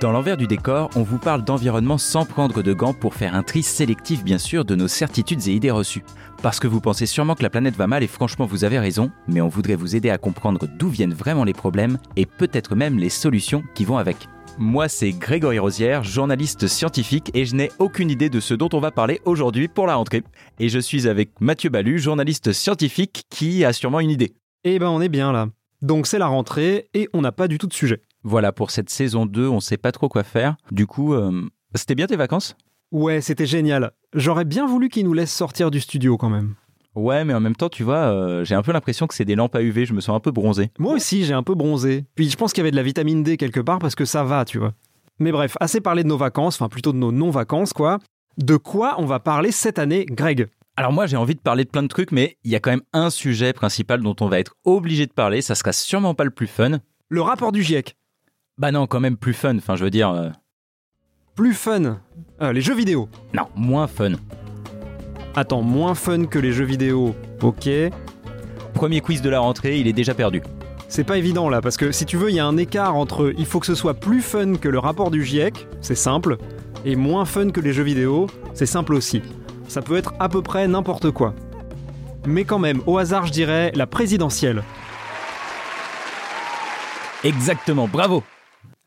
Dans l'envers du décor, on vous parle d'environnement sans prendre de gants pour faire un tri sélectif bien sûr de nos certitudes et idées reçues. Parce que vous pensez sûrement que la planète va mal et franchement vous avez raison, mais on voudrait vous aider à comprendre d'où viennent vraiment les problèmes et peut-être même les solutions qui vont avec. Moi, c'est Grégory Rosière, journaliste scientifique, et je n'ai aucune idée de ce dont on va parler aujourd'hui pour la rentrée. Et je suis avec Mathieu Balu, journaliste scientifique, qui a sûrement une idée. Eh ben, on est bien là. Donc, c'est la rentrée et on n'a pas du tout de sujet. Voilà, pour cette saison 2, on sait pas trop quoi faire. Du coup, euh, c'était bien tes vacances? Ouais, c'était génial. J'aurais bien voulu qu'ils nous laissent sortir du studio quand même. Ouais, mais en même temps, tu vois, euh, j'ai un peu l'impression que c'est des lampes à UV, je me sens un peu bronzé. Moi aussi, j'ai un peu bronzé. Puis je pense qu'il y avait de la vitamine D quelque part parce que ça va, tu vois. Mais bref, assez parlé de nos vacances, enfin plutôt de nos non-vacances, quoi. De quoi on va parler cette année, Greg? Alors moi, j'ai envie de parler de plein de trucs, mais il y a quand même un sujet principal dont on va être obligé de parler, ça sera sûrement pas le plus fun. Le rapport du GIEC. Bah non, quand même plus fun, enfin je veux dire... euh, Plus fun. Euh, les jeux vidéo. non, moins fun. Attends, moins fun que les jeux vidéo. Ok. Premier quiz de la rentrée, il est déjà perdu. C'est pas évident là, parce que si tu veux, il y a un écart entre il faut que ce soit plus fun que le rapport du GIEC, c'est simple, et moins fun que les jeux vidéo, c'est simple aussi. Ça peut être à peu près n'importe quoi. Mais quand même, au hasard, je dirais la présidentielle. Exactement, bravo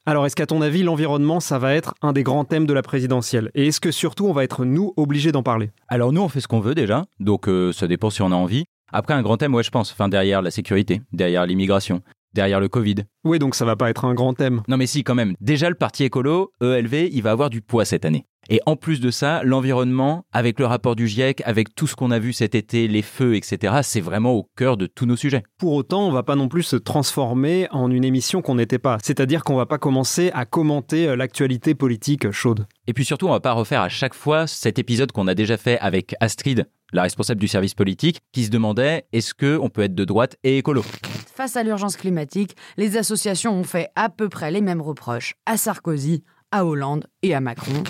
Alors, est-ce qu'à ton avis, l'environnement, ça va être un des grands thèmes de la présidentielle? Et est-ce que surtout, on va être, nous, obligés d'en parler? Alors nous, on fait ce qu'on veut déjà, donc euh, ça dépend si on a envie. Après, un grand thème, ouais, je pense, enfin derrière la sécurité, derrière l'immigration, derrière le Covid. Oui, donc ça va pas être un grand thème. Non mais si, quand même. Déjà, le parti écolo, ELV, il va avoir du poids cette année. Et en plus de ça, l'environnement, avec le rapport du GIEC, avec tout ce qu'on a vu cet été, les feux, etc., c'est vraiment au cœur de tous nos sujets. Pour autant, on va pas non plus se transformer en une émission qu'on n'était pas. C'est-à-dire qu'on va pas commencer à commenter euh, l'actualité politique chaude. Et puis surtout, on va pas refaire à chaque fois cet épisode qu'on a déjà fait avec Astrid, la responsable du service politique, qui se demandait est-ce que on peut être de droite et écolo? Face à l'urgence climatique, les associations ont fait à peu près les mêmes reproches à Sarkozy, à Hollande et à Macron.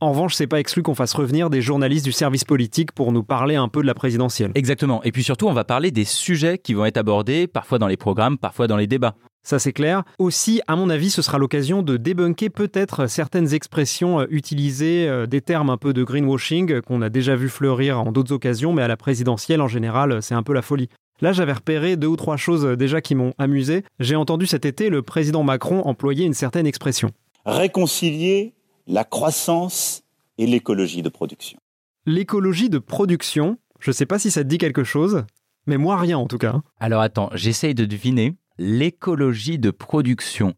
En revanche, c'est pas exclu qu'on fasse revenir des journalistes du service politique pour nous parler un peu de la présidentielle. Exactement. Et puis surtout, on va parler des sujets qui vont être abordés, parfois dans les programmes, parfois dans les débats. Ça c'est clair. Aussi, à mon avis, ce sera l'occasion de débunker peut-être certaines expressions euh, utilisées, euh, des termes un peu de greenwashing euh, qu'on a déjà vu fleurir en d'autres occasions, mais à la présidentielle en général, c'est un peu la folie. Là, j'avais repéré deux ou trois choses euh, déjà qui m'ont amusé. J'ai entendu cet été le président Macron employer une certaine expression. réconcilier la croissance et l'écologie de production. L'écologie de production, je sais pas si ça te dit quelque chose, mais moi rien en tout cas. Alors attends, j'essaye de deviner. L'écologie de production.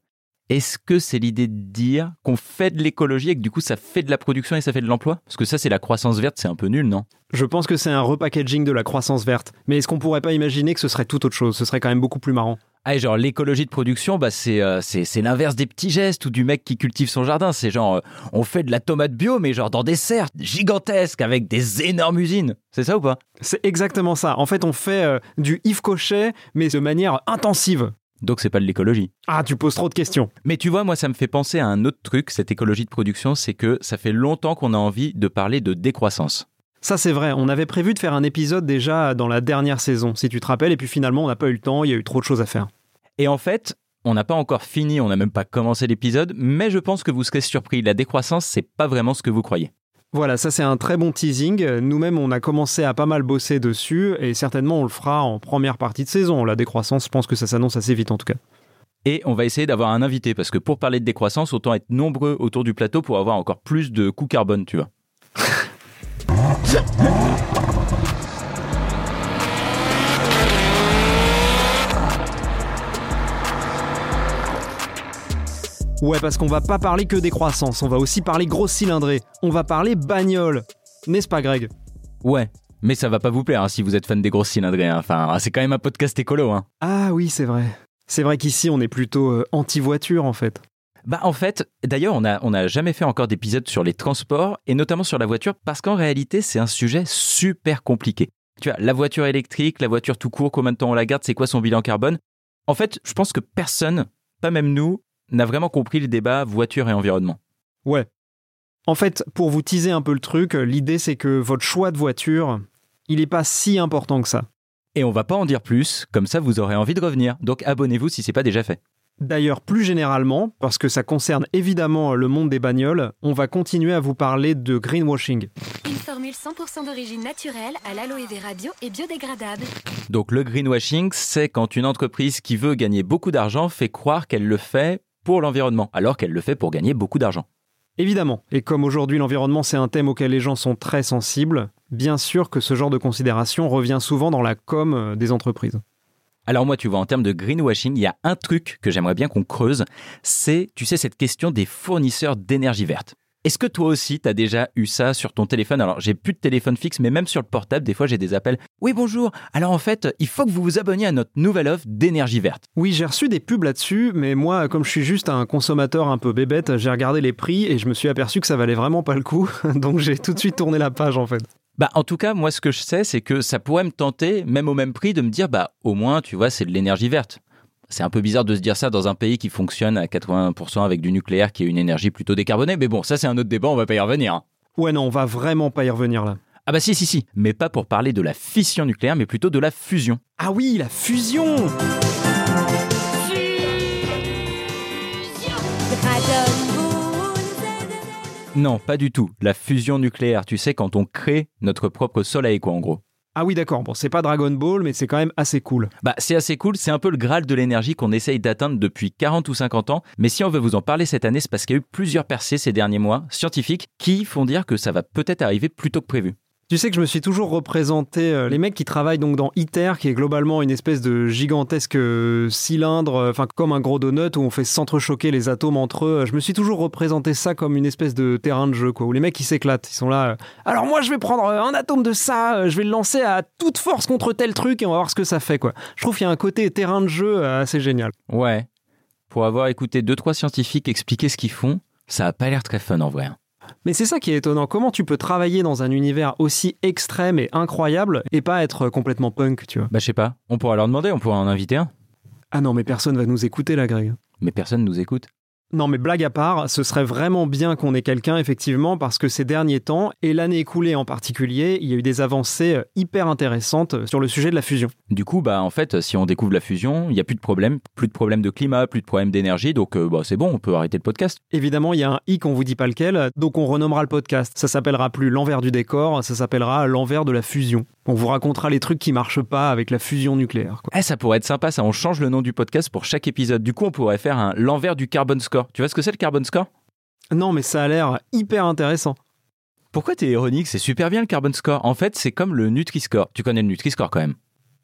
Est-ce que c'est l'idée de dire qu'on fait de l'écologie et que du coup ça fait de la production et ça fait de l'emploi? Parce que ça c'est la croissance verte, c'est un peu nul, non? Je pense que c'est un repackaging de la croissance verte, mais est-ce qu'on pourrait pas imaginer que ce serait tout autre chose? Ce serait quand même beaucoup plus marrant. Ah, et genre l'écologie de production, bah c'est euh, c'est l'inverse des petits gestes ou du mec qui cultive son jardin. C'est genre euh, on fait de la tomate bio, mais genre dans des serres gigantesques avec des énormes usines. C'est ça ou pas? C'est exactement ça. En fait, on fait euh, du Yves Cochet, mais de manière intensive. Donc c'est pas de l'écologie. Ah, tu poses trop de questions. Mais tu vois, moi ça me fait penser à un autre truc, cette écologie de production, c'est que ça fait longtemps qu'on a envie de parler de décroissance. Ça, c'est vrai. On avait prévu de faire un épisode déjà dans la dernière saison, si tu te rappelles, et puis finalement, on n'a pas eu le temps, il y a eu trop de choses à faire. Et en fait, on n'a pas encore fini, on n'a même pas commencé l'épisode, mais je pense que vous serez surpris. La décroissance, c'est pas vraiment ce que vous croyez. Voilà, ça c'est un très bon teasing. Nous-mêmes, on a commencé à pas mal bosser dessus, et certainement on le fera en première partie de saison. La décroissance, je pense que ça s'annonce assez vite en tout cas. Et on va essayer d'avoir un invité, parce que pour parler de décroissance, autant être nombreux autour du plateau pour avoir encore plus de coûts carbone, tu vois. Ouais, parce qu'on va pas parler que des croissances, on va aussi parler gros cylindrés, on va parler bagnole. N'est-ce pas, Greg? Ouais, mais ça va pas vous plaire hein, si vous êtes fan des grosses cylindrés. Hein. Enfin, ah, c'est quand même un podcast écolo. Hein. Ah oui, c'est vrai. C'est vrai qu'ici, on est plutôt euh, anti-voiture en fait. Bah en fait, d'ailleurs, on n'a a jamais fait encore d'épisode sur les transports et notamment sur la voiture parce qu'en réalité, c'est un sujet super compliqué. Tu vois, la voiture électrique, la voiture tout court, combien de temps on la garde, c'est quoi son bilan carbone? En fait, je pense que personne, pas même nous, n'a vraiment compris le débat voiture et environnement. Ouais. En fait, pour vous teaser un peu le truc, euh, l'idée c'est que votre choix de voiture, il n'est pas si important que ça. Et on va pas en dire plus, comme ça vous aurez envie de revenir, donc abonnez-vous si c'est pas déjà fait. D'ailleurs, plus généralement, parce que ça concerne évidemment le monde des bagnoles, on va continuer à vous parler de greenwashing. Une formule 100% d'origine naturelle à l'aloe vera bio et biodégradable. Donc le greenwashing, c'est quand une entreprise qui veut gagner beaucoup d'argent fait croire qu'elle le fait pour l'environnement, alors qu'elle le fait pour gagner beaucoup d'argent. Évidemment, et comme aujourd'hui l'environnement c'est un thème auquel les gens sont très sensibles, bien sûr que ce genre de considération revient souvent dans la com euh, des entreprises. Alors moi, tu vois, en termes de greenwashing, il y a un truc que j'aimerais bien qu'on creuse, c'est, tu sais, cette question des fournisseurs d'énergie verte. Est-ce que toi aussi, tu as déjà eu ça sur ton téléphone? Alors, j'ai plus de téléphone fixe, mais même sur le portable, des fois, j'ai des appels. Oui, bonjour. Alors, en fait, il faut que vous vous abonniez à notre nouvelle offre d'énergie verte. Oui, j'ai reçu des pubs là-dessus, mais moi, comme je suis juste un consommateur un peu bébête, j'ai regardé les prix et je me suis aperçu que ça valait vraiment pas le coup. Donc, j'ai tout de suite tourné la page, en fait. Bah, en tout cas, moi, ce que je sais, c'est que ça pourrait me tenter, même au même prix, de me dire, bah, au moins, tu vois, c'est de l'énergie verte. C'est un peu bizarre de se dire ça dans un pays qui fonctionne à 80% avec du nucléaire, qui est une énergie plutôt décarbonée. Mais bon, ça c'est un autre débat, on va pas y revenir. Hein. Ouais, non, on va vraiment pas y revenir là. Ah bah si, si, si. Mais pas pour parler de la fission nucléaire, mais plutôt de la fusion. Ah oui, la fusion Non, pas du tout. La fusion nucléaire, tu sais, quand on crée notre propre soleil, quoi, en gros. Ah oui, d'accord. Bon, c'est pas Dragon Ball, mais c'est quand même assez cool. Bah, c'est assez cool. C'est un peu le graal de l'énergie qu'on essaye d'atteindre depuis 40 ou 50 ans. Mais si on veut vous en parler cette année, c'est parce qu'il y a eu plusieurs percées ces derniers mois, scientifiques, qui font dire que ça va peut-être arriver plus tôt que prévu. Tu sais que je me suis toujours représenté euh, les mecs qui travaillent donc dans ITER, qui est globalement une espèce de gigantesque euh, cylindre, euh, enfin comme un gros donut où on fait s'entrechoquer les atomes entre eux. Je me suis toujours représenté ça comme une espèce de terrain de jeu, quoi, où les mecs s'éclatent. Ils sont là. Alors moi, je vais prendre un atome de ça, je vais le lancer à toute force contre tel truc et on va voir ce que ça fait, quoi. Je trouve qu'il y a un côté terrain de jeu assez génial. Ouais. Pour avoir écouté deux trois scientifiques expliquer ce qu'ils font, ça a pas l'air très fun en vrai. Hein. Mais c'est ça qui est étonnant. Comment tu peux travailler dans un univers aussi extrême et incroyable et pas être complètement punk, tu vois? Bah, je sais pas. On pourra leur demander, on pourra en inviter un. Ah non, mais personne va nous écouter là, Greg. Mais personne nous écoute. Non mais blague à part, ce serait vraiment bien qu'on ait quelqu'un effectivement parce que ces derniers temps, et l'année écoulée en particulier, il y a eu des avancées euh, hyper intéressantes euh, sur le sujet de la fusion. Du coup, bah en fait, si on découvre la fusion, il n'y a plus de problème, plus de problème de climat, plus de problème d'énergie, donc euh, bah, c'est bon, on peut arrêter le podcast. Évidemment, il y a un i qu'on vous dit pas lequel, donc on renommera le podcast. Ça s'appellera plus l'envers du décor, ça s'appellera l'envers de la fusion. On vous racontera les trucs qui marchent pas avec la fusion nucléaire. Eh, ça pourrait être sympa, ça. On change le nom du podcast pour chaque épisode. Du coup, on pourrait faire un l'envers du carbon score. Tu vois ce que c'est le carbon score? Non, mais ça a l'air hyper intéressant. Pourquoi t'es ironique? C'est super bien le carbon score. En fait, c'est comme le Nutri-Score. Tu connais le Nutri-Score quand même?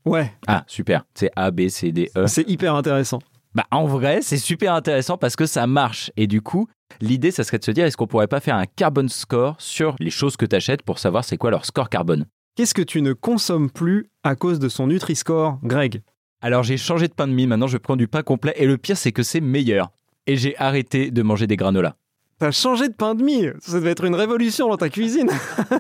Ouais. Ah, super. C'est A, B, C, D, E. C'est hyper intéressant. Bah, en vrai, c'est super intéressant parce que ça marche. Et du coup, l'idée, ça serait de se dire, est-ce qu'on pourrait pas faire un carbon score sur les choses que tu achètes pour savoir c'est quoi leur score carbone? Qu'est-ce que tu ne consommes plus à cause de son Nutri-Score, Greg? Alors j'ai changé de pain de mie, maintenant je prends du pain complet et le pire c'est que c'est meilleur. Et j'ai arrêté de manger des granolas. T'as changé de pain de mie? Ça devait être une révolution dans ta cuisine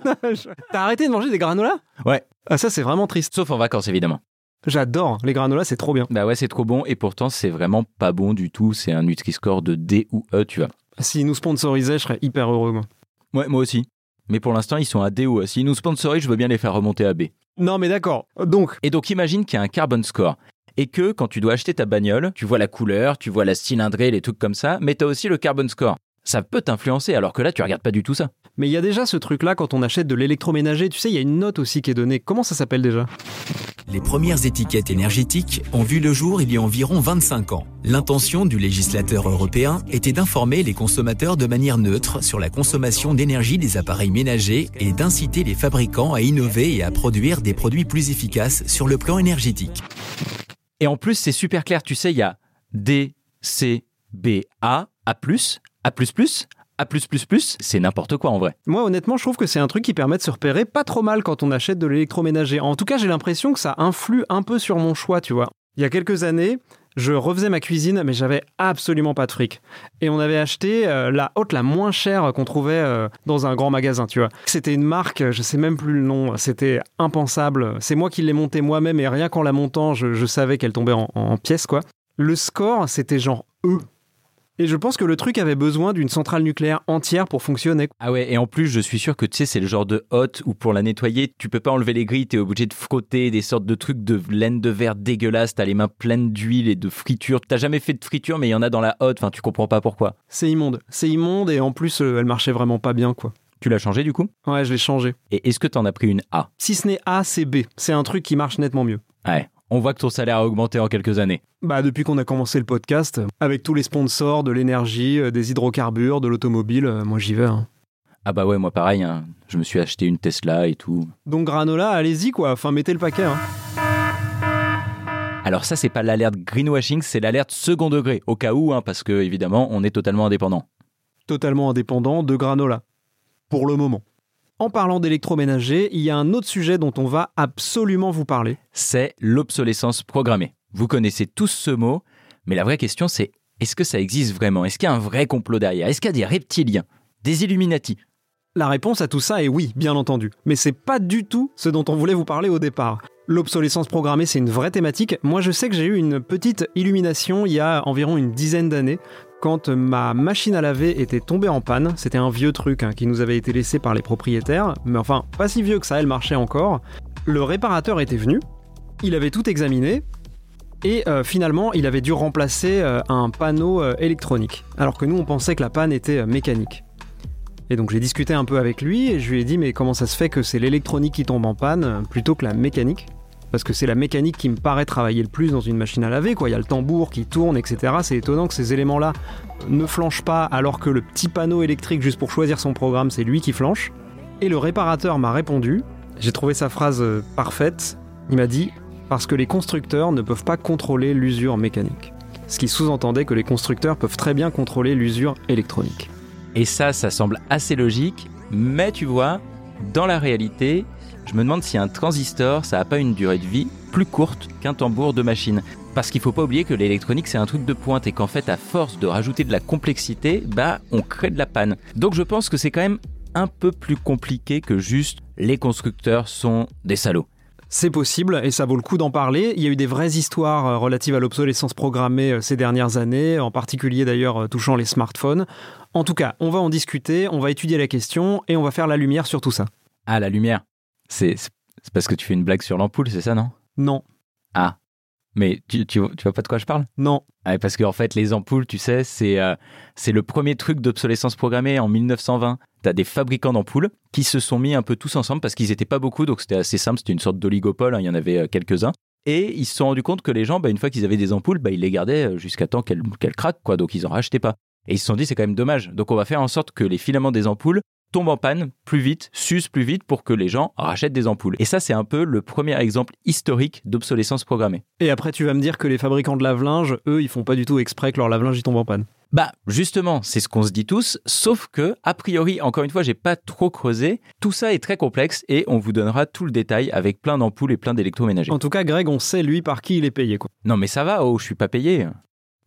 T'as arrêté de manger des granolas? Ouais. Ah ça c'est vraiment triste. Sauf en vacances évidemment. J'adore, les granolas c'est trop bien. Bah ouais c'est trop bon et pourtant c'est vraiment pas bon du tout, c'est un Nutri-Score de D ou E tu vois. S'ils nous sponsorisaient je serais hyper heureux moi. Ouais moi aussi mais pour l'instant, ils sont à D ou S'ils nous sponsorisent, je veux bien les faire remonter à B. Non, mais d'accord. Donc. Et donc, imagine qu'il y a un carbon score. Et que quand tu dois acheter ta bagnole, tu vois la couleur, tu vois la cylindrée, les trucs comme ça, mais tu as aussi le carbon score ça peut t'influencer, alors que là, tu regardes pas du tout ça. Mais il y a déjà ce truc-là quand on achète de l'électroménager, tu sais, il y a une note aussi qui est donnée. Comment ça s'appelle déjà? Les premières étiquettes énergétiques ont vu le jour il y a environ 25 ans. L'intention du législateur européen était d'informer les consommateurs de manière neutre sur la consommation d'énergie des appareils ménagers et d'inciter les fabricants à innover et à produire des produits plus efficaces sur le plan énergétique. Et en plus, c'est super clair, tu sais, il y a D, C, B, A, A+, a++, A+++, c'est n'importe quoi en vrai. Moi, honnêtement, je trouve que c'est un truc qui permet de se repérer pas trop mal quand on achète de l'électroménager. En tout cas, j'ai l'impression que ça influe un peu sur mon choix, tu vois. Il y a quelques années, je refaisais ma cuisine, mais j'avais absolument pas de fric. Et on avait acheté euh, la haute la moins chère qu'on trouvait euh, dans un grand magasin, tu vois. C'était une marque, je sais même plus le nom, c'était impensable. C'est moi qui l'ai montée moi-même et rien qu'en la montant, je, je savais qu'elle tombait en, en pièces, quoi. Le score, c'était genre E. Et je pense que le truc avait besoin d'une centrale nucléaire entière pour fonctionner. Ah ouais, et en plus, je suis sûr que tu sais, c'est le genre de hotte où pour la nettoyer, tu peux pas enlever les grilles, t'es obligé de frotter des sortes de trucs de laine de verre dégueulasse, t'as les mains pleines d'huile et de friture. T'as jamais fait de friture, mais il y en a dans la hotte, enfin, tu comprends pas pourquoi. C'est immonde. C'est immonde et en plus, euh, elle marchait vraiment pas bien, quoi. Tu l'as changé du coup? Ouais, je l'ai changé. Et est-ce que t'en as pris une A? Si ce n'est A, c'est B. C'est un truc qui marche nettement mieux. Ouais, on voit que ton salaire a augmenté en quelques années. Bah, depuis qu'on a commencé le podcast, avec tous les sponsors, de l'énergie, euh, des hydrocarbures, de l'automobile, euh, moi j'y vais. hein. Ah bah ouais, moi pareil, hein. je me suis acheté une Tesla et tout. Donc granola, allez-y quoi, enfin mettez le paquet. hein. Alors ça, c'est pas l'alerte greenwashing, c'est l'alerte second degré, au cas où, hein, parce que évidemment, on est totalement indépendant. Totalement indépendant de granola. Pour le moment. En parlant d'électroménager, il y a un autre sujet dont on va absolument vous parler. C'est l'obsolescence programmée. Vous connaissez tous ce mot, mais la vraie question c'est est-ce que ça existe vraiment? Est-ce qu'il y a un vrai complot derrière? Est-ce qu'il y a des reptiliens? Des Illuminati? La réponse à tout ça est oui, bien entendu. Mais c'est pas du tout ce dont on voulait vous parler au départ. L'obsolescence programmée, c'est une vraie thématique. Moi, je sais que j'ai eu une petite illumination il y a environ une dizaine d'années quand ma machine à laver était tombée en panne. C'était un vieux truc hein, qui nous avait été laissé par les propriétaires, mais enfin, pas si vieux que ça, elle marchait encore. Le réparateur était venu, il avait tout examiné, et euh, finalement, il avait dû remplacer euh, un panneau euh, électronique, alors que nous, on pensait que la panne était mécanique. Et donc j'ai discuté un peu avec lui et je lui ai dit mais comment ça se fait que c'est l'électronique qui tombe en panne plutôt que la mécanique? Parce que c'est la mécanique qui me paraît travailler le plus dans une machine à laver, quoi. Il y a le tambour qui tourne, etc. C'est étonnant que ces éléments-là ne flanchent pas alors que le petit panneau électrique juste pour choisir son programme, c'est lui qui flanche. Et le réparateur m'a répondu, j'ai trouvé sa phrase euh, parfaite, il m'a dit parce que les constructeurs ne peuvent pas contrôler l'usure mécanique. Ce qui sous-entendait que les constructeurs peuvent très bien contrôler l'usure électronique. Et ça, ça semble assez logique, mais tu vois, dans la réalité, je me demande si un transistor, ça n'a pas une durée de vie plus courte qu'un tambour de machine. Parce qu'il faut pas oublier que l'électronique, c'est un truc de pointe et qu'en fait, à force de rajouter de la complexité, bah, on crée de la panne. Donc je pense que c'est quand même un peu plus compliqué que juste les constructeurs sont des salauds. C'est possible et ça vaut le coup d'en parler. Il y a eu des vraies histoires euh, relatives à l'obsolescence programmée euh, ces dernières années, en particulier d'ailleurs euh, touchant les smartphones. En tout cas, on va en discuter, on va étudier la question et on va faire la lumière sur tout ça. Ah, la lumière. C'est parce que tu fais une blague sur l'ampoule, c'est ça, non? Non, Ah. Mais tu, tu, tu vois pas de quoi je parle? Non, Ah, Parce qu'en fait, les ampoules, tu sais, c'est euh, c'est le premier truc d'obsolescence programmée en 1920. T'as des fabricants d'ampoules qui se sont mis un peu tous ensemble parce qu'ils étaient pas beaucoup, donc c'était assez simple, c'était une sorte d'oligopole, hein, il y en avait euh, quelques-uns. Et ils se sont rendus compte que les gens, bah, une fois qu'ils avaient des ampoules, bah, ils les gardaient euh, jusqu'à temps qu'elles qu'elles craquent, quoi, donc ils en rachetaient pas. Et ils se sont dit, c'est quand même dommage. Donc on va faire en sorte que les filaments des ampoules tombent en panne plus vite, s'usent plus vite pour que les gens rachètent des ampoules. Et ça, c'est un peu le premier exemple historique d'obsolescence programmée. Et après, tu vas me dire que les fabricants de lave-linge, eux, ils font pas du tout exprès que leur lave-linge tombe en panne. Bah, justement, c'est ce qu'on se dit tous, sauf que, a priori, encore une fois, j'ai pas trop creusé. Tout ça est très complexe et on vous donnera tout le détail avec plein d'ampoules et plein d'électroménagers. En tout cas, Greg, on sait lui par qui il est payé, quoi. Non, mais ça va, oh, je suis pas payé.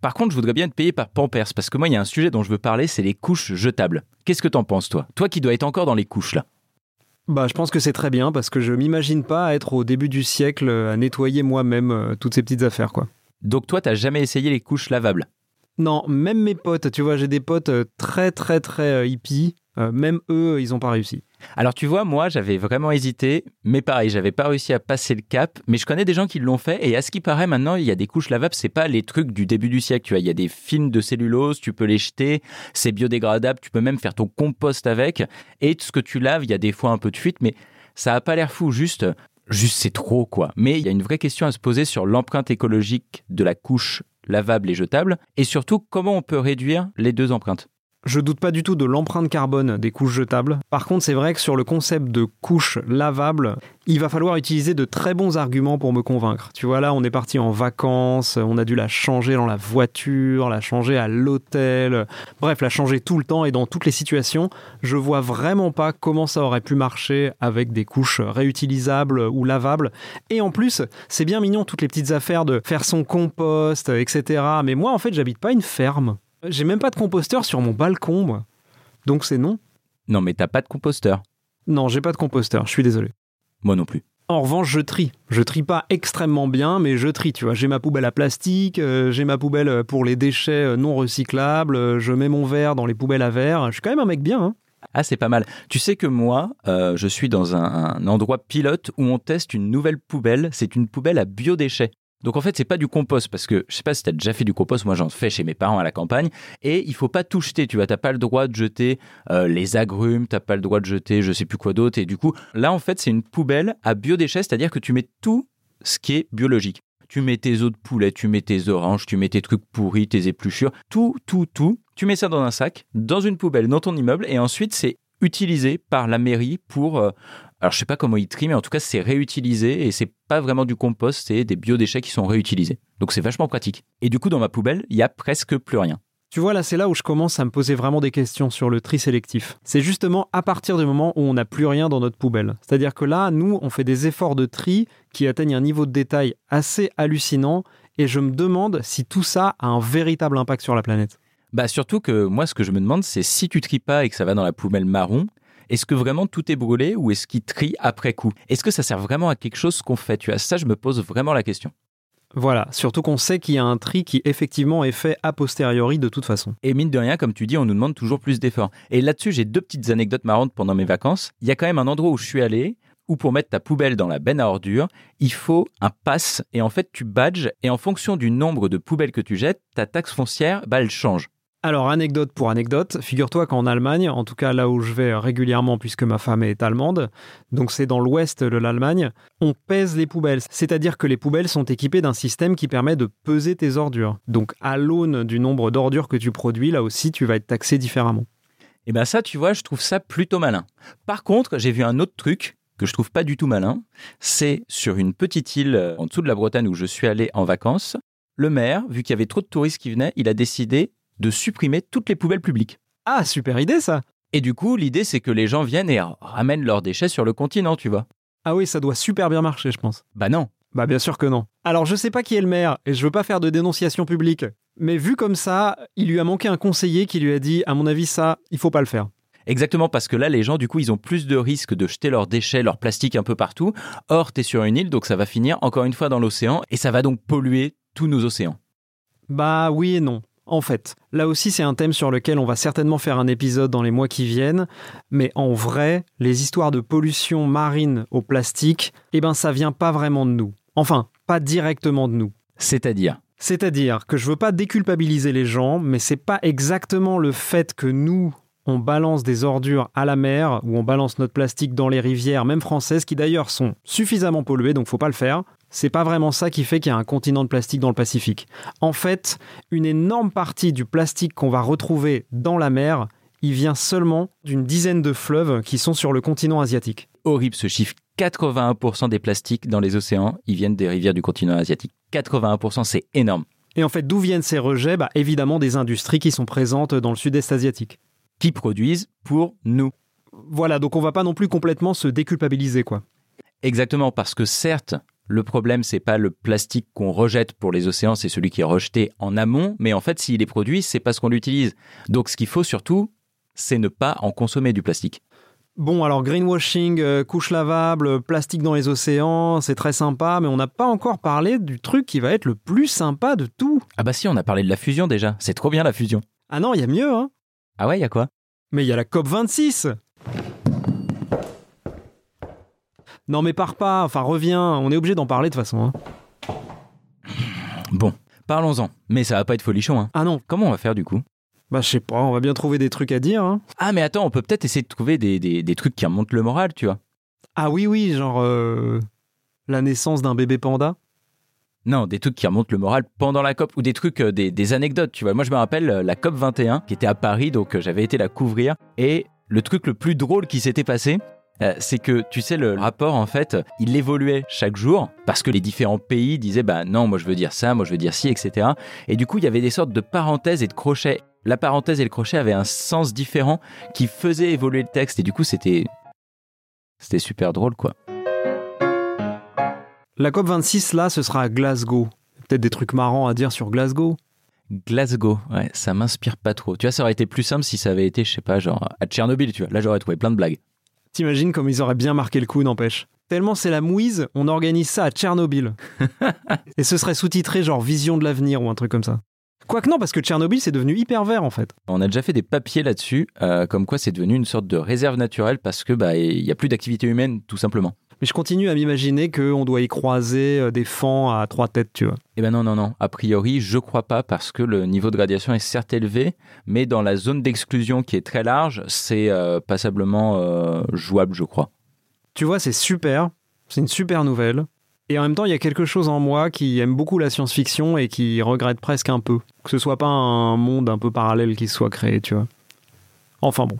Par contre, je voudrais bien être payé par Pampers parce que moi, il y a un sujet dont je veux parler, c'est les couches jetables. Qu'est-ce que t'en penses, toi? Toi qui dois être encore dans les couches, là. Bah, je pense que c'est très bien parce que je m'imagine pas être au début du siècle euh, à nettoyer moi-même euh, toutes ces petites affaires, quoi. Donc, toi, t'as jamais essayé les couches lavables? Non, même mes potes, tu vois, j'ai des potes euh, très très très hippies, euh, même eux, ils ont pas réussi. Alors tu vois, moi j'avais vraiment hésité, mais pareil, j'avais pas réussi à passer le cap. Mais je connais des gens qui l'ont fait, et à ce qui paraît maintenant, il y a des couches lavables, c'est pas les trucs du début du siècle. Tu vois, il y a des films de cellulose, tu peux les jeter, c'est biodégradable, tu peux même faire ton compost avec. Et ce que tu laves, il y a des fois un peu de fuite, mais ça a pas l'air fou, juste. Juste, c'est trop, quoi. Mais il y a une vraie question à se poser sur l'empreinte écologique de la couche lavable et jetable, et surtout comment on peut réduire les deux empreintes? Je doute pas du tout de l'empreinte carbone des couches jetables. Par contre, c'est vrai que sur le concept de couches lavables, il va falloir utiliser de très bons arguments pour me convaincre. Tu vois, là, on est parti en vacances, on a dû la changer dans la voiture, la changer à l'hôtel, bref, la changer tout le temps et dans toutes les situations. Je vois vraiment pas comment ça aurait pu marcher avec des couches réutilisables ou lavables. Et en plus, c'est bien mignon toutes les petites affaires de faire son compost, etc. Mais moi, en fait, j'habite pas une ferme. J'ai même pas de composteur sur mon balcon, moi. Donc c'est non. Non, mais t'as pas de composteur. Non, j'ai pas de composteur, je suis désolé. Moi non plus. En revanche, je trie. Je trie pas extrêmement bien, mais je trie, tu vois. J'ai ma poubelle à plastique, euh, j'ai ma poubelle pour les déchets euh, non recyclables, euh, je mets mon verre dans les poubelles à verre. Je suis quand même un mec bien, hein. Ah, c'est pas mal. Tu sais que moi, euh, je suis dans un, un endroit pilote où on teste une nouvelle poubelle. C'est une poubelle à biodéchets. Donc en fait, c'est pas du compost parce que je sais pas si tu as déjà fait du compost, moi j'en fais chez mes parents à la campagne et il faut pas tout jeter, tu vois, t'as pas le droit de jeter euh, les agrumes, t'as pas le droit de jeter je sais plus quoi d'autre et du coup, là en fait, c'est une poubelle à biodéchets, c'est-à-dire que tu mets tout ce qui est biologique. Tu mets tes os de poulet, tu mets tes oranges, tu mets tes trucs pourris, tes épluchures, tout, tout, tout. Tu mets ça dans un sac, dans une poubelle, dans ton immeuble, et ensuite c'est utilisé par la mairie pour euh, alors je sais pas comment ils trient, mais en tout cas c'est réutilisé et c'est pas vraiment du compost, c'est des biodéchets qui sont réutilisés. Donc c'est vachement pratique. Et du coup dans ma poubelle, il y a presque plus rien. Tu vois, là, c'est là où je commence à me poser vraiment des questions sur le tri sélectif. C'est justement à partir du moment où on n'a plus rien dans notre poubelle. C'est-à-dire que là, nous, on fait des efforts de tri qui atteignent un niveau de détail assez hallucinant et je me demande si tout ça a un véritable impact sur la planète. Bah surtout que moi ce que je me demande c'est si tu tries pas et que ça va dans la poubelle marron, est-ce que vraiment tout est brûlé ou est-ce qu'il trie après coup? Est-ce que ça sert vraiment à quelque chose qu'on fait? Tu as ça, je me pose vraiment la question. Voilà, surtout qu'on sait qu'il y a un tri qui effectivement est fait a posteriori de toute façon. Et mine de rien, comme tu dis, on nous demande toujours plus d'efforts. Et là-dessus, j'ai deux petites anecdotes marrantes pendant mes vacances. Il y a quand même un endroit où je suis allé où pour mettre ta poubelle dans la benne à ordures, il faut un pass et en fait tu badges et en fonction du nombre de poubelles que tu jettes, ta taxe foncière, bah, elle change. Alors, anecdote pour anecdote, figure-toi qu'en Allemagne, en tout cas là où je vais régulièrement puisque ma femme est allemande, donc c'est dans l'ouest de l'Allemagne, on pèse les poubelles. C'est-à-dire que les poubelles sont équipées d'un système qui permet de peser tes ordures. Donc, à l'aune du nombre d'ordures que tu produis, là aussi, tu vas être taxé différemment. Et bien ça, tu vois, je trouve ça plutôt malin. Par contre, j'ai vu un autre truc que je trouve pas du tout malin. C'est sur une petite île euh, en dessous de la Bretagne où je suis allé en vacances. Le maire, vu qu'il y avait trop de touristes qui venaient, il a décidé de supprimer toutes les poubelles publiques. Ah, super idée ça Et du coup, l'idée c'est que les gens viennent et ramènent leurs déchets sur le continent, tu vois. Ah oui, ça doit super bien marcher, je pense. Bah non. Bah bien sûr que non. Alors je sais pas qui est le maire et je veux pas faire de dénonciation publique, mais vu comme ça, il lui a manqué un conseiller qui lui a dit à mon avis ça, il faut pas le faire. Exactement, parce que là, les gens, du coup, ils ont plus de risques de jeter leurs déchets, leurs plastiques un peu partout. Or, t'es sur une île, donc ça va finir encore une fois dans l'océan, et ça va donc polluer tous nos océans. Bah oui et non. En fait, là aussi c'est un thème sur lequel on va certainement faire un épisode dans les mois qui viennent, mais en vrai, les histoires de pollution marine au plastique, eh ben ça vient pas vraiment de nous. Enfin, pas directement de nous. C'est-à-dire? C'est-à-dire que je veux pas déculpabiliser les gens, mais c'est pas exactement le fait que nous on balance des ordures à la mer ou on balance notre plastique dans les rivières, même françaises, qui d'ailleurs sont suffisamment polluées, donc faut pas le faire. C'est pas vraiment ça qui fait qu'il y a un continent de plastique dans le Pacifique. En fait, une énorme partie du plastique qu'on va retrouver dans la mer, il vient seulement d'une dizaine de fleuves qui sont sur le continent asiatique. Horrible ce chiffre. 81% des plastiques dans les océans, ils viennent des rivières du continent asiatique. 81%, c'est énorme. Et en fait, d'où viennent ces rejets? Bah, Évidemment des industries qui sont présentes dans le sud-est asiatique. Qui produisent pour nous. Voilà, donc on va pas non plus complètement se déculpabiliser, quoi. Exactement, parce que certes, le problème, c'est pas le plastique qu'on rejette pour les océans, c'est celui qui est rejeté en amont, mais en fait, s'il est produit, c'est parce qu'on l'utilise. Donc ce qu'il faut surtout, c'est ne pas en consommer du plastique. Bon, alors greenwashing, euh, couche lavable, plastique dans les océans, c'est très sympa, mais on n'a pas encore parlé du truc qui va être le plus sympa de tout. Ah bah si, on a parlé de la fusion déjà. C'est trop bien la fusion. Ah non, il y a mieux, hein Ah ouais, il y a quoi? Mais il y a la COP26 Non mais pars pas, enfin reviens, on est obligé d'en parler de toute façon. hein. Bon, parlons-en. Mais ça va pas être folichon, hein. Ah non, Comment on va faire du coup? Bah je sais pas, on va bien trouver des trucs à dire. Hein. Ah mais attends, on peut peut-être essayer de trouver des, des, des trucs qui remontent le moral, tu vois. Ah oui oui, genre euh, la naissance d'un bébé panda. Non, des trucs qui remontent le moral pendant la COP ou des trucs, euh, des, des anecdotes, tu vois. Moi, je me rappelle euh, la COP 21 qui était à Paris, donc euh, j'avais été la couvrir. Et le truc le plus drôle qui s'était passé, euh, c'est que tu sais le rapport en fait il évoluait chaque jour parce que les différents pays disaient bah non moi je veux dire ça moi je veux dire ci etc et du coup il y avait des sortes de parenthèses et de crochets. La parenthèse et le crochet avaient un sens différent qui faisait évoluer le texte. Et du coup c'était c'était super drôle quoi. La COP26, là, ce sera à Glasgow. Peut-être des trucs marrants à dire sur Glasgow. Glasgow ouais ça m'inspire pas trop. Tu vois ça aurait été plus simple si ça avait été je sais pas genre à Tchernobyl tu vois. Là j'aurais trouvé plein de blagues T'imagines comme ils auraient bien marqué le coup, n'empêche. Tellement c'est la mouise, on organise ça à Tchernobyl. Et ce serait sous-titré genre Vision de l'avenir ou un truc comme ça. Quoique non, parce que Tchernobyl, c'est devenu hyper vert en fait. On a déjà fait des papiers là-dessus, euh, comme quoi c'est devenu une sorte de réserve naturelle parce que bah il y a plus d'activité humaine tout simplement. Mais je continue à m'imaginer qu'on doit y croiser euh, des fans à trois têtes, tu vois. Eh ben non non non, a priori je crois pas parce que le niveau de radiation est certes élevé, mais dans la zone d'exclusion qui est très large, c'est euh, passablement euh, jouable je crois. Tu vois, c'est super, c'est une super nouvelle. Et en même temps, il y a quelque chose en moi qui aime beaucoup la science-fiction et qui regrette presque un peu que ce soit pas un monde un peu parallèle qui se soit créé, tu vois. Enfin bon.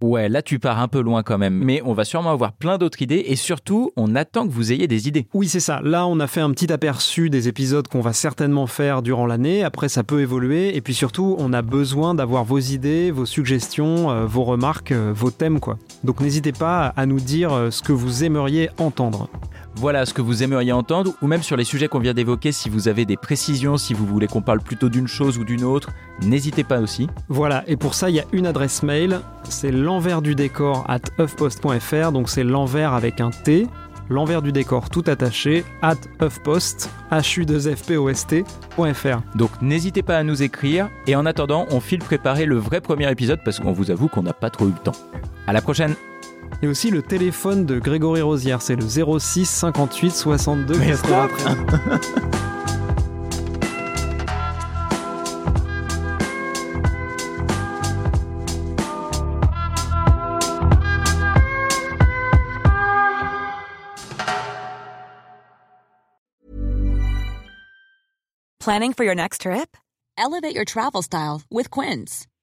Ouais, là tu pars un peu loin quand même, mais on va sûrement avoir plein d'autres idées et surtout on attend que vous ayez des idées. Oui, c'est ça. Là, on a fait un petit aperçu des épisodes qu'on va certainement faire durant l'année. Après, ça peut évoluer. Et puis surtout, on a besoin d'avoir vos idées, vos suggestions, euh, vos remarques, euh, vos thèmes, quoi. Donc n'hésitez pas à nous dire euh, ce que vous aimeriez entendre. Voilà ce que vous aimeriez entendre, ou même sur les sujets qu'on vient d'évoquer, si vous avez des précisions, si vous voulez qu'on parle plutôt d'une chose ou d'une autre, n'hésitez pas aussi. Voilà, et pour ça, il y a une adresse mail, c'est l'envers du décor at huffpost.fr, donc c'est l'envers avec un T, l'envers du décor tout attaché, at huffpost, h u 2 f p o s t.fr. Donc n'hésitez pas à nous écrire, et en attendant, on file préparer le vrai premier épisode parce qu'on vous avoue qu'on n'a pas trop eu le temps. À la prochaine Et aussi le téléphone de Grégory Rosière, c'est le 06 58 62 Mais 93. Planning for your next trip? Elevate your travel style with Quince.